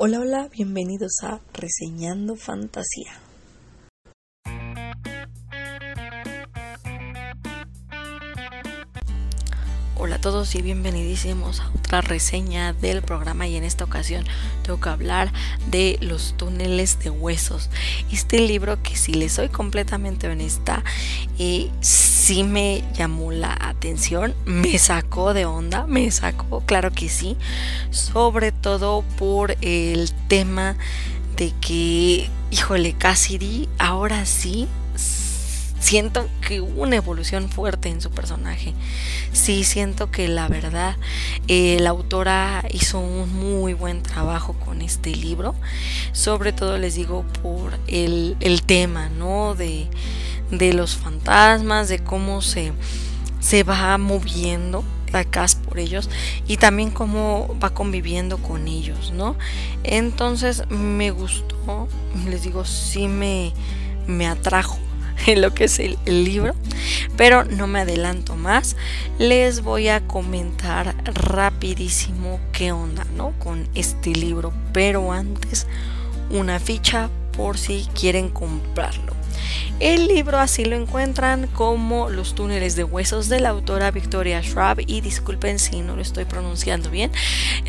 Hola, hola, bienvenidos a Reseñando Fantasía. Todos y bienvenidísimos a otra reseña del programa y en esta ocasión tengo que hablar de los túneles de huesos. Este libro que si les soy completamente honesta, eh, sí me llamó la atención, me sacó de onda, me sacó, claro que sí, sobre todo por el tema de que, híjole, Cassidy ahora sí siento que hubo una evolución fuerte en su personaje. Sí, siento que la verdad eh, la autora hizo un muy buen trabajo con este libro. Sobre todo les digo por el, tema, ¿no? De, de, los fantasmas, de cómo se, se va moviendo acá por ellos y también cómo va conviviendo con ellos, ¿no? Entonces me gustó, les digo, sí me, me atrajo lo que es el, libro, pero no me adelanto más. Les voy a comentar rapidísimo qué onda, ¿no? Con este libro, pero antes una ficha por si quieren comprarlo. El libro así lo encuentran como Los túneles de huesos de la autora Victoria Schwab y disculpen si no lo estoy pronunciando bien,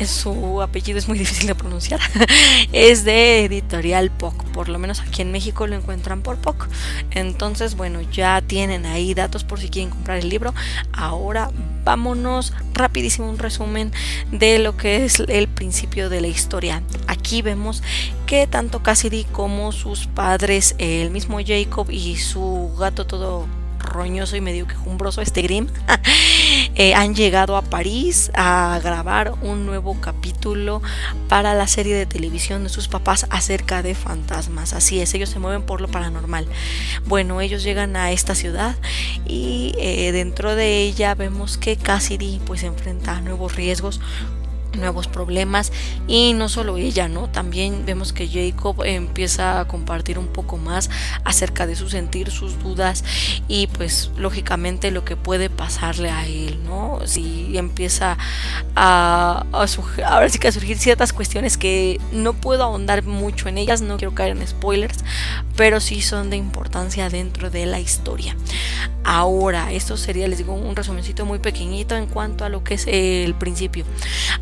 su apellido es muy difícil de pronunciar. es de editorial POC, por lo menos aquí en México lo encuentran por POC. Entonces, bueno, ya tienen ahí datos por si quieren comprar el libro. Ahora vámonos rapidísimo un resumen de lo que es el principio de la historia. Aquí vemos que tanto Cassidy como sus padres, el mismo Jacob y su gato todo roñoso y medio quejumbroso, este Grimm, eh, han llegado a París a grabar un nuevo capítulo para la serie de televisión de sus papás acerca de fantasmas. Así es, ellos se mueven por lo paranormal. Bueno, ellos llegan a esta ciudad y eh, dentro de ella vemos que Cassidy pues enfrenta nuevos riesgos nuevos problemas y no solo ella, ¿no? También vemos que Jacob empieza a compartir un poco más acerca de su sentir, sus dudas y pues lógicamente lo que puede pasarle a él, ¿no? Si empieza a, a, que a surgir ciertas cuestiones que no puedo ahondar mucho en ellas, no quiero caer en spoilers, pero sí son de importancia dentro de la historia. Ahora, esto sería, les digo, un resumencito muy pequeñito en cuanto a lo que es el principio.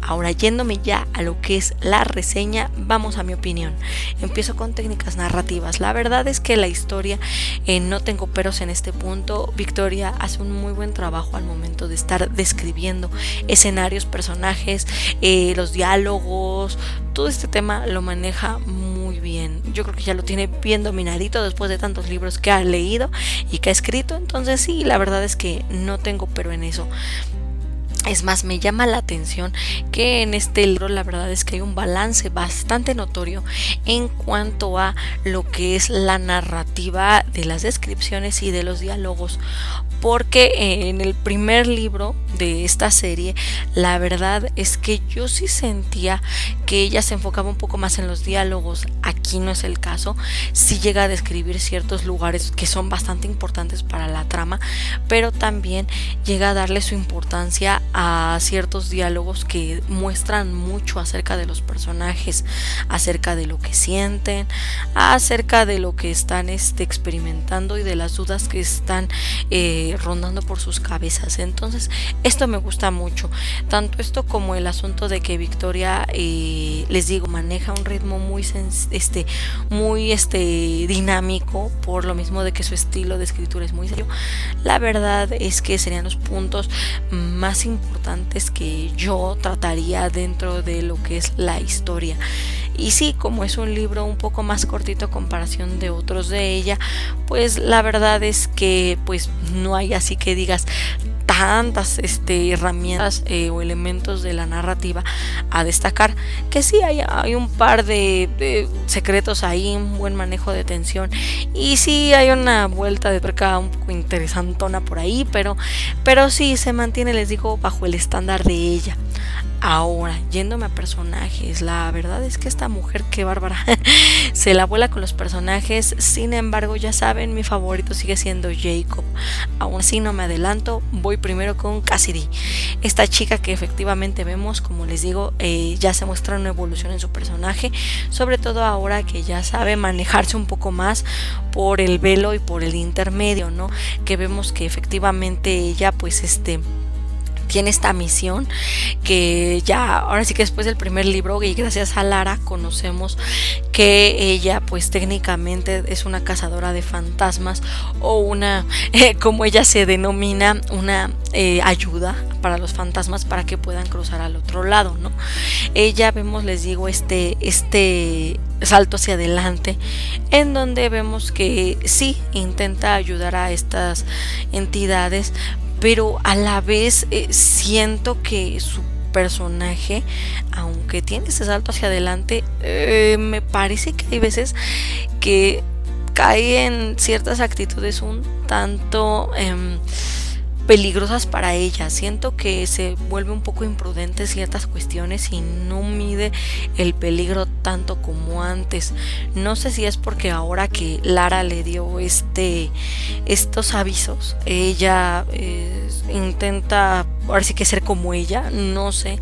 Ahora, yéndome ya a lo que es la reseña, vamos a mi opinión. Empiezo con técnicas narrativas. La verdad es que la historia, eh, no tengo peros en este punto. Victoria hace un muy buen trabajo al momento de estar describiendo escenarios, personajes, eh, los diálogos, todo este tema lo maneja muy. Yo creo que ya lo tiene bien dominadito después de tantos libros que ha leído y que ha escrito. Entonces sí, la verdad es que no tengo pero en eso. Es más, me llama la atención que en este libro la verdad es que hay un balance bastante notorio en cuanto a lo que es la narrativa de las descripciones y de los diálogos. Porque en el primer libro de esta serie la verdad es que yo sí sentía que ella se enfocaba un poco más en los diálogos. Aquí no es el caso. Sí llega a describir ciertos lugares que son bastante importantes para la trama pero también llega a darle su importancia a ciertos diálogos que muestran mucho acerca de los personajes acerca de lo que sienten acerca de lo que están este, experimentando y de las dudas que están eh, rondando por sus cabezas. Entonces, esto me gusta mucho. Tanto esto como el asunto de que Victoria, eh, les digo, maneja un ritmo muy, este, muy este, dinámico, por lo mismo de que su estilo de escritura es muy serio. La verdad es que serían los puntos más importantes que yo trataría dentro de lo que es la historia. Y sí, como es un libro un poco más cortito a comparación de otros de ella, pues la verdad es que pues no hay así que digas tantas este, herramientas eh, o elementos de la narrativa a destacar que sí hay, hay un par de, secretos ahí un buen manejo de tensión y sí hay una vuelta de tuerca un poco interesantona por ahí pero pero sí se mantiene les digo bajo el estándar de ella Ahora, yéndome a personajes, la verdad es que esta mujer, qué bárbara, se la vuela con los personajes. Sin embargo, ya saben, mi favorito sigue siendo Jacob. Aún así, no me adelanto, voy primero con Cassidy. Esta chica que efectivamente vemos, como les digo, eh, ya se muestra una evolución en su personaje, sobre todo ahora que ya sabe manejarse un poco más por el velo y por el intermedio, ¿no? Que vemos que efectivamente ella, pues, este tiene esta misión que ya ahora sí que después del primer libro y gracias a Lara conocemos que ella pues técnicamente es una cazadora de fantasmas o una eh, como ella se denomina una eh, ayuda para los fantasmas para que puedan cruzar al otro lado no ella vemos les digo este este salto hacia adelante en donde vemos que sí intenta ayudar a estas entidades pero a la vez eh, siento que su personaje, aunque tiene ese salto hacia adelante, eh, me parece que hay veces que cae en ciertas actitudes un tanto... Em, peligrosas para ella. Siento que se vuelve un poco imprudente ciertas cuestiones y no mide el peligro tanto como antes. No sé si es porque ahora que Lara le dio este estos avisos, ella eh, intenta ahora sí que ser como ella, no sé,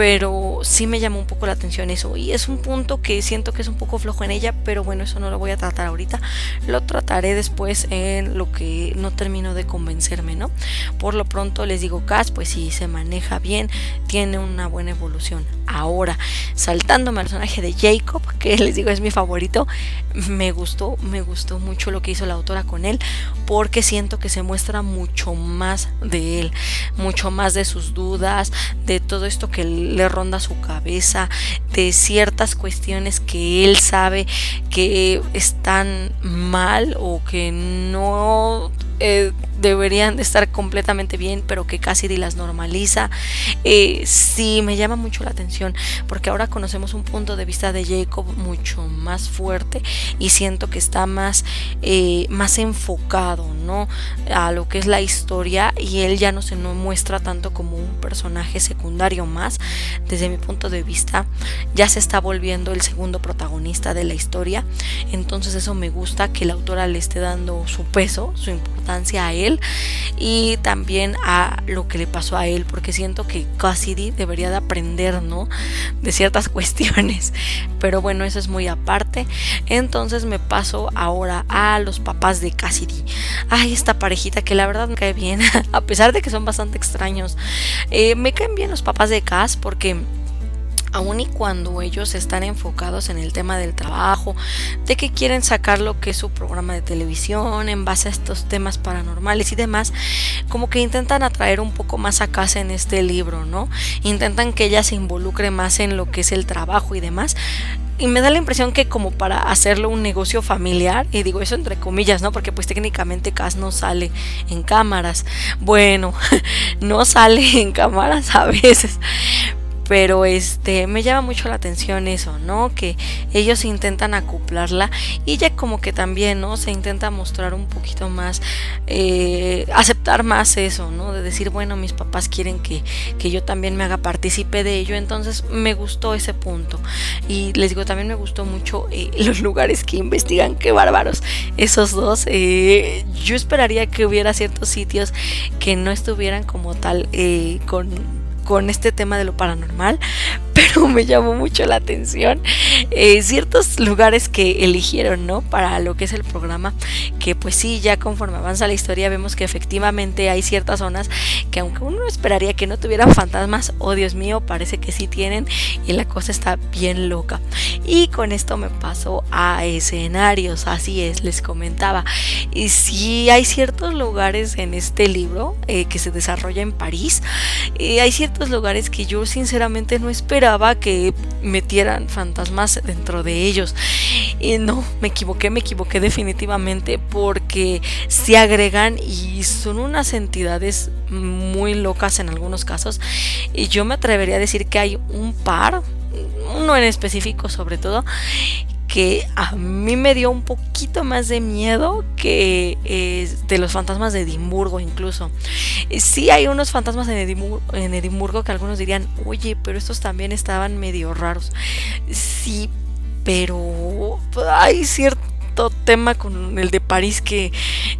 pero sí me llamó un poco la atención eso y es un punto que siento que es un poco flojo en ella, pero bueno, eso no lo voy a tratar ahorita, lo trataré después en lo que no termino de convencerme, ¿no? Por lo pronto les digo, Cass, pues sí, se maneja bien, tiene una buena evolución. Ahora, saltándome al personaje de Jacob, que les digo es mi favorito, me gustó, me gustó mucho lo que hizo la autora con él, porque siento que se muestra mucho más de él, mucho más de sus dudas, de todo esto que le ronda su cabeza, de ciertas cuestiones que él sabe que están mal o que no eh, deberían de estar completamente bien, pero que Cassidy las normaliza. Eh, sí, me llama mucho la atención, porque ahora conocemos un punto de vista de Jacob mucho más fuerte y siento que está más, eh, más enfocado, ¿no? A lo que es la historia y él ya no se no muestra tanto como un personaje secundario más. Desde mi punto de vista, ya se está volviendo el segundo protagonista de la historia. Entonces eso me gusta que la autora le esté dando su peso, su importancia a y también a lo que le pasó a él, porque siento que Cassidy debería de aprender, ¿no? De ciertas cuestiones. Pero bueno, eso es muy aparte. Entonces me paso ahora a los papás de Cassidy. Ay, esta parejita que la verdad me cae bien, a pesar de que son bastante extraños. Eh, me caen bien los papás de Cass porque aun y cuando ellos están enfocados en el tema del trabajo, de que quieren sacar lo que es su programa de televisión en base a estos temas paranormales y demás, como que intentan atraer un poco más a casa en este libro, ¿no? Intentan que ella se involucre más en lo que es el trabajo y demás. Y me da la impresión que como para hacerlo un negocio familiar, y digo eso entre comillas, ¿no? Porque pues técnicamente Cas no sale en cámaras. Bueno, no sale en cámaras a veces, pero este me llama mucho la atención eso, ¿no? Que ellos intentan acoplarla y ella como que también, ¿no? Se intenta mostrar un poquito más, eh, aceptar más eso, ¿no? De decir, bueno, mis papás quieren que, que yo también me haga partícipe de ello, entonces me gustó ese punto. Y les digo, también me gustó mucho eh, los lugares que investigan, qué bárbaros, esos dos. Eh, yo esperaría que hubiera ciertos sitios que no estuvieran como tal con con este tema de lo paranormal, pero me llamó mucho la atención eh, ciertos lugares que eligieron, ¿no? Para lo que es el programa, que pues sí, ya conforme avanza la historia vemos que efectivamente hay ciertas zonas que aunque uno esperaría que no tuvieran fantasmas, oh Dios mío, parece que sí tienen y la cosa está bien loca. Y con esto me paso a escenarios, así es, les comentaba. Y sí hay ciertos lugares en este libro eh, que se desarrolla en París, y hay ciertos lugares que yo sinceramente no esperaba que metieran fantasmas dentro de ellos. Y no, me equivoqué, me equivoqué definitivamente porque se agregan y son unas entidades muy locas en algunos casos. Y yo me atrevería a decir que hay un par, uno en específico sobre todo, que a mí me dio un poquito más de miedo que eh, de los fantasmas de Edimburgo incluso. Sí hay unos fantasmas en Edimburgo, en Edimburgo que algunos dirían, oye, pero estos también estaban medio raros. Sí, pero hay cierto tema con el de París que,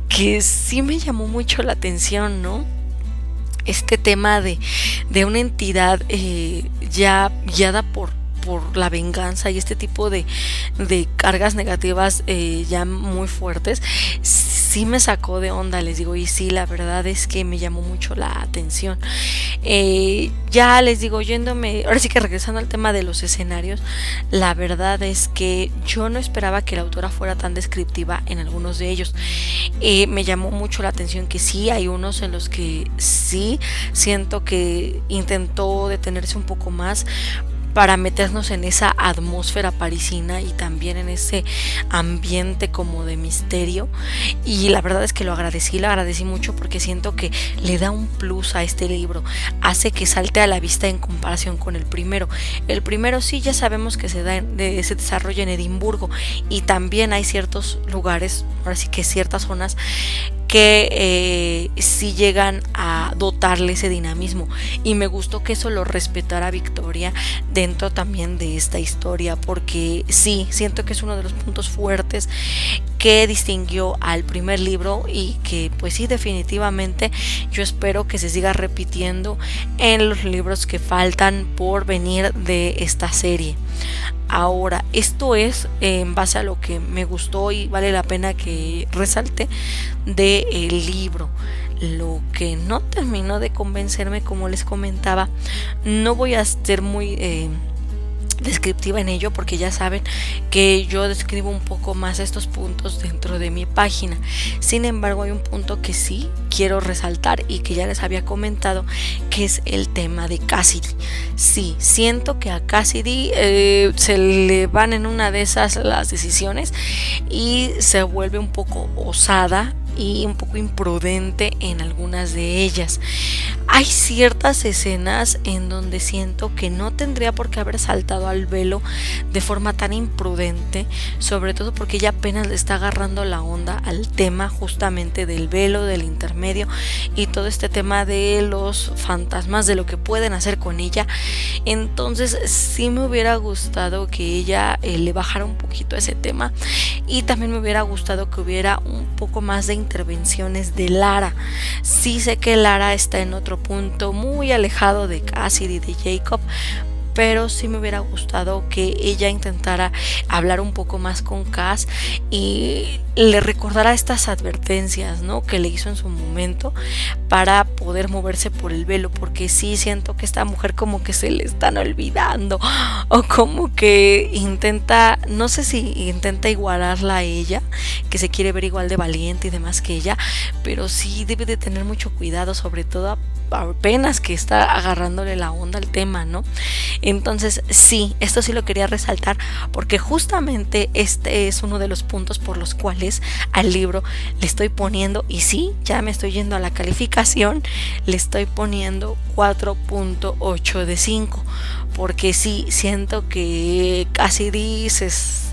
que sí me llamó mucho la atención, ¿no? Este tema de, de una entidad eh, ya guiada por por la venganza y este tipo de, cargas negativas eh, ya muy fuertes, sí me sacó de onda, les digo, y sí, la verdad es que me llamó mucho la atención. Eh, ya les digo, yéndome, ahora sí que regresando al tema de los escenarios, la verdad es que yo no esperaba que la autora fuera tan descriptiva en algunos de ellos. Eh, me llamó mucho la atención que sí, hay unos en los que sí siento que intentó detenerse un poco más, para meternos en esa atmósfera parisina y también en ese ambiente como de misterio. Y la verdad es que lo agradecí, lo agradecí mucho porque siento que le da un plus a este libro, hace que salte a la vista en comparación con el primero. El primero sí ya sabemos que se, da, se desarrolla en Edimburgo y también hay ciertos lugares, ahora sí que ciertas zonas que eh, sí llegan a dotarle ese dinamismo. Y me gustó que eso lo respetara Victoria dentro también de esta historia porque sí, siento que es uno de los puntos fuertes que distinguió al primer libro y que pues sí definitivamente yo espero que se siga repitiendo en los libros que faltan por venir de esta serie. Ahora, esto es en base a lo que me gustó y vale la pena que resalte del el libro. Lo que no terminó de convencerme, como les comentaba, no voy a ser muy... Eh, descriptiva en ello porque ya saben que yo describo un poco más estos puntos dentro de mi página. Sin embargo, hay un punto que sí quiero resaltar y que ya les había comentado, que es el tema de Cassidy. Sí, siento que a Cassidy eh, se le van en una de esas las decisiones y se vuelve un poco osada y un poco imprudente en algunas de ellas. Hay ciertas escenas en donde siento que no tendría por qué haber saltado al velo de forma tan imprudente, sobre todo porque ella apenas le está agarrando la onda al tema justamente del velo, del intermedio y todo este tema de los fantasmas, de lo que pueden hacer con ella. Entonces sí me hubiera gustado que ella eh, le bajara un poquito ese tema y también me hubiera gustado que hubiera un poco más de intervenciones de Lara. Sí sé que Lara está en otro punto muy alejado de Cassidy y de Jacob, pero sí me hubiera gustado que ella intentara hablar un poco más con Cass y le recordara estas advertencias, ¿no? Que le hizo en su momento para poder moverse por el velo, porque sí siento que esta mujer como que se le están olvidando o como que intenta, no sé si intenta igualarla a ella, que se quiere ver igual de valiente y demás que ella, pero sí debe de tener mucho cuidado, sobre todo apenas que está agarrándole la onda al tema, ¿no? Entonces, sí, esto sí lo quería resaltar porque justamente este es uno de los puntos por los cuales al libro le estoy poniendo, y sí, ya me estoy yendo a la calificación, le estoy poniendo 4.8 de 5, porque sí, siento que casi dices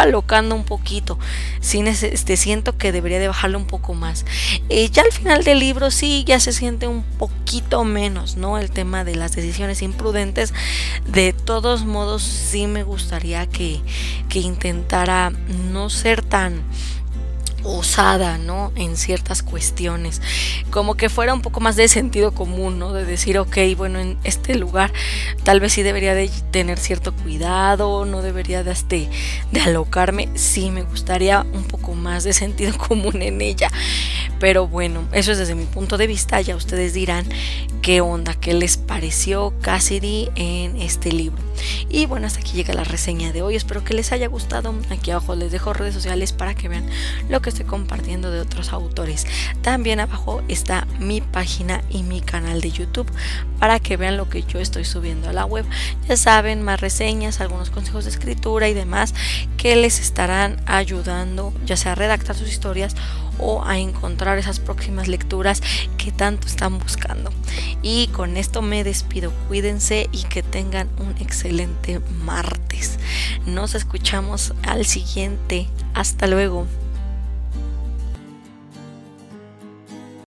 alocando un poquito. Este, siento que debería de bajarle un poco más. Eh, ya al final del libro sí, ya se siente un poquito menos, ¿no? El tema de las decisiones imprudentes. De todos modos, sí me gustaría que, que intentara no ser tan osada, ¿no? En ciertas cuestiones, como que fuera un poco más de sentido común, ¿no? De decir, ok, bueno, en este lugar tal vez sí debería de tener cierto cuidado, no debería de, este, de alocarme, sí me gustaría un poco más de sentido común en ella, pero bueno, eso es desde mi punto de vista, ya ustedes dirán qué onda, qué les pareció Cassidy en este libro. Y bueno, hasta aquí llega la reseña de hoy, espero que les haya gustado, aquí abajo les dejo redes sociales para que vean lo que estoy compartiendo de otros autores. También abajo está mi página y mi canal de YouTube para que vean lo que yo estoy subiendo a la web. Ya saben, más reseñas, algunos consejos de escritura y demás que les estarán ayudando ya sea a redactar sus historias o a esas próximas lecturas que tanto están buscando. Y con esto me despido. Cuídense y que tengan un excelente martes. Nos escuchamos al siguiente. Hasta luego.